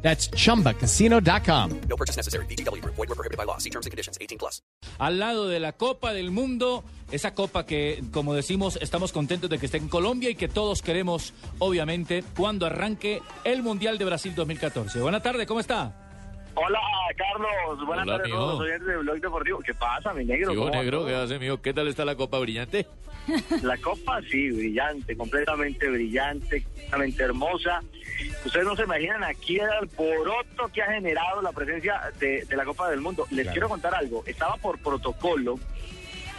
That's chumbacasino.com. No purchase necessary. BGW. Void were prohibited by law. See terms and conditions. 18 plus. al lado de la Copa del Mundo, esa copa que, como decimos, estamos contentos de que esté en Colombia y que todos queremos, obviamente, cuando arranque el Mundial de Brasil 2014. Buenas tardes, ¿cómo está? Hola, Carlos. Buenas Hola, tardes a todos los oyentes de Blog Deportivo. ¿Qué pasa, mi negro? Yo, ¿Cómo va negro? ¿qué hace, mijo? ¿Qué tal está la copa brillante? La copa, sí, brillante, completamente brillante, completamente hermosa. Ustedes no se imaginan aquí el alboroto que ha generado la presencia de, de la Copa del Mundo. Les quiero contar algo. Estaba por protocolo.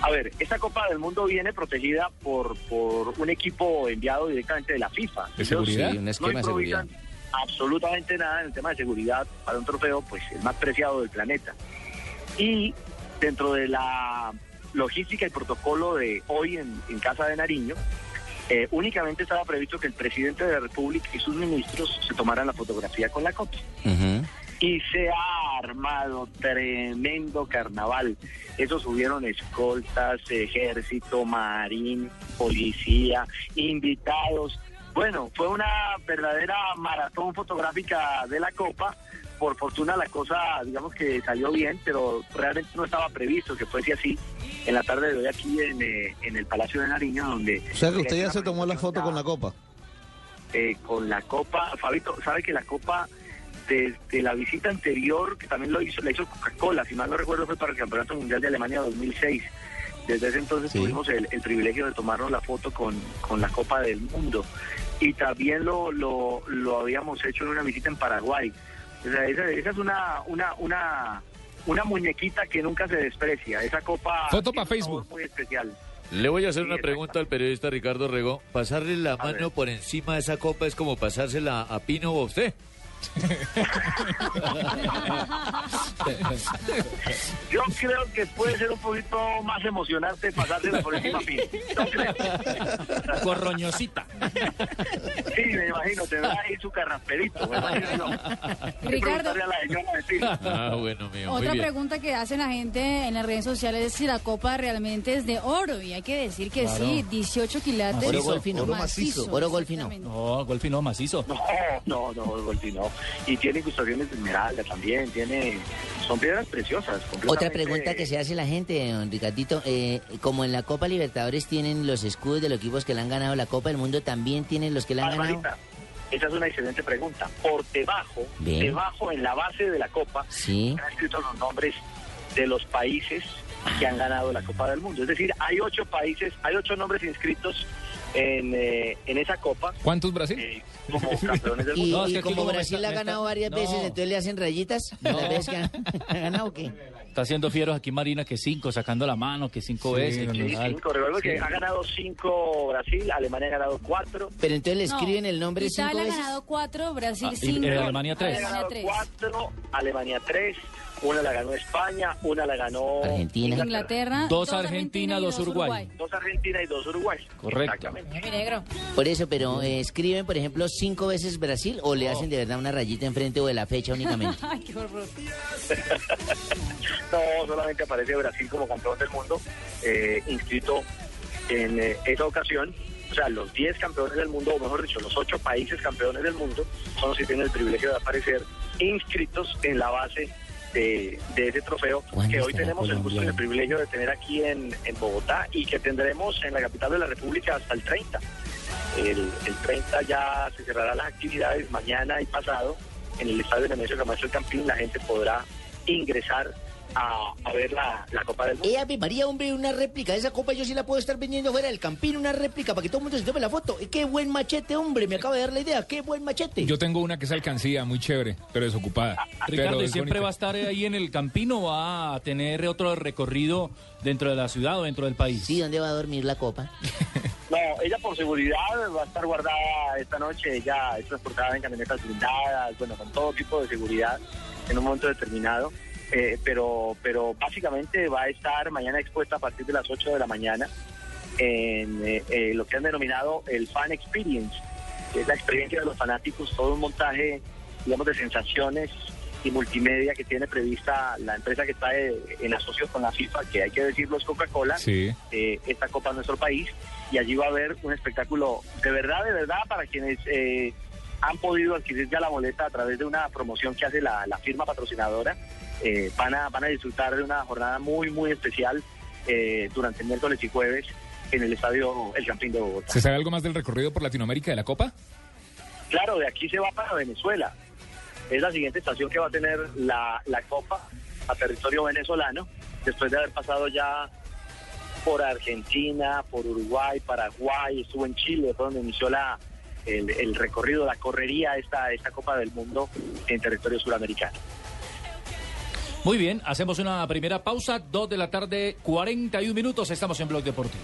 A ver, esta Copa del Mundo viene protegida por, por un equipo enviado directamente de la FIFA. ¿De seguridad? Sí, un esquema de improvisan absolutamente nada en el tema de seguridad para un trofeo, pues el más preciado del planeta. Y dentro de la logística y protocolo de hoy en, en Casa de Nariño, eh, únicamente estaba previsto que el presidente de la República y sus ministros se tomaran la fotografía con la copa. Y se ha armado tremendo carnaval. Eso subieron escoltas, ejército, marín, policía, invitados. Bueno, fue una verdadera maratón fotográfica de la Copa. Por fortuna la cosa, digamos que salió bien, pero realmente no estaba previsto que fuese así en la tarde de hoy aquí en, eh, en el Palacio de Nariño, donde... O sea que usted ya se tomó la foto con la copa. eh, con la Copa. Fabito, sabe que la Copa desde la visita anterior, que también lo hizo, la hizo Coca-Cola, si mal no recuerdo, fue para el Campeonato Mundial de Alemania 2006. Desde ese entonces Sí. tuvimos el, el privilegio de tomarnos la foto con, con la Copa del Mundo. Y también lo, lo, lo habíamos hecho en una visita en Paraguay. O sea, esa, esa es una, una, una, una muñequita que nunca se desprecia. Esa copa... Foto pa' tiene un Facebook. Muy especial. Le voy a hacer Sí, una pregunta al periodista Ricardo Rego. ¿Pasarle la mano por encima de esa copa es como pasársela a Pino o a usted? Yo creo que puede ser un poquito más emocionante pasársela por encima a Pino. Yo creo. Corroñosita. Sí, me imagino, tendrá ahí su carrasperito. me imagino yo. Ricardo. A la señora. Ah, bueno, mío, muy Otra bien. pregunta que hacen la gente en las redes sociales es si la copa realmente es de oro. Y hay que decir que sí, 18 quilates. Oro golfino. Oro macizo. Oro golfino. No, golfino macizo. No, no, no, Golfi, no. Y tiene incrustaciones de esmeralda también, tiene... Son piedras preciosas. Otra pregunta que se hace la gente, don Ricardito, eh, como en la Copa Libertadores tienen los escudos de los equipos que le han ganado la Copa del Mundo, también tienen los que le han ganado. Esa es una excelente pregunta. Por debajo, Bien. debajo en la base de la copa, Sí. están escritos los nombres de los países que han ganado la Copa del Mundo. Es decir, hay ocho países, hay ocho nombres inscritos en, eh, en esa copa ¿Cuántos Brasil? eh, como campeones del Y, mundo. No, es y que aquí como Brasil está- ha ganado está- varias no. veces, entonces le hacen rayitas No. las veces que ha, ha ganado o qué. Está haciendo fieros aquí Marina que cinco, sacando la mano, que cinco Sí, veces. Sí, cinco. Recuerdo que ha ganado cinco Brasil, Alemania ha ganado cuatro. Pero entonces le No, escriben el nombre cinco Italia ha veces. ganado 4, Brasil Ah, y- 5. y Alemania tres. Ha ganado tres. cuatro, Alemania tres, una la ganó España, una la ganó Argentina. Inglaterra. Dos Argentina, dos Uruguay. dos Argentina y dos Uruguay. Correcto. Negro. Por eso, pero eh, escriben, por ejemplo, cinco veces Brasil o le hacen de verdad una rayita enfrente o de la fecha únicamente. Ay, qué horror. No, solamente aparece Brasil como campeón del mundo, eh, inscrito en eh, esa ocasión. O sea, los 10 campeones del mundo, o mejor dicho, los 8 países campeones del mundo, son los que tienen el privilegio de aparecer inscritos en la base de, de ese trofeo ¿Cuándo que hoy tenemos el gusto y el privilegio de tener aquí en, en Bogotá y que tendremos en la capital de la República hasta el 30. El, el 30 ya se cerrarán las actividades, mañana y pasado en el estadio de Nemesio Camacho el Campín la gente podrá ingresar a, a ver la, la Copa del Mundo. Eh, Ave María, hombre, una réplica. Esa copa yo sí la puedo estar vendiendo fuera del campín, una réplica para que todo el mundo se tome la foto. Eh, Qué buen machete, hombre, me acaba de dar la idea. Qué buen machete. Yo tengo una que es alcancía, muy chévere, pero desocupada. Ricardo, Pero ¿y es siempre bonita. va a estar ahí en el Campino o va a tener otro recorrido dentro de la ciudad o dentro del país? Sí, ¿dónde va a dormir la copa? No, ella por seguridad va a estar guardada esta noche, ella es transportada en camionetas blindadas, bueno, con todo tipo de seguridad en un momento determinado. Eh, pero, pero básicamente va a estar mañana expuesta a partir de las 8 de la mañana en eh, eh, lo que han denominado el Fan Experience, que es la experiencia de los fanáticos, todo un montaje, digamos, de sensaciones y multimedia que tiene prevista la empresa que está eh, en asocio con la FIFA, que hay que decirlo es Coca-Cola, Sí. eh, esta Copa en nuestro país, y allí va a haber un espectáculo de verdad, de verdad, para quienes eh, han podido adquirir ya la boleta a través de una promoción que hace la, la firma patrocinadora. Eh, van, a, van a disfrutar de una jornada muy, muy especial eh, durante miércoles y jueves en el estadio El Campín de Bogotá. ¿Se sabe algo más del recorrido por Latinoamérica de la Copa? Claro, de aquí se va para Venezuela. Es la siguiente estación que va a tener la, la Copa a territorio venezolano, después de haber pasado ya por Argentina, por Uruguay, Paraguay, estuvo en Chile, fue donde inició la, el, el recorrido, la correría esta, esta Copa del Mundo en territorio suramericano. Muy bien, hacemos una primera pausa, 2 de la tarde, 41 minutos, estamos en Blog Deportivo.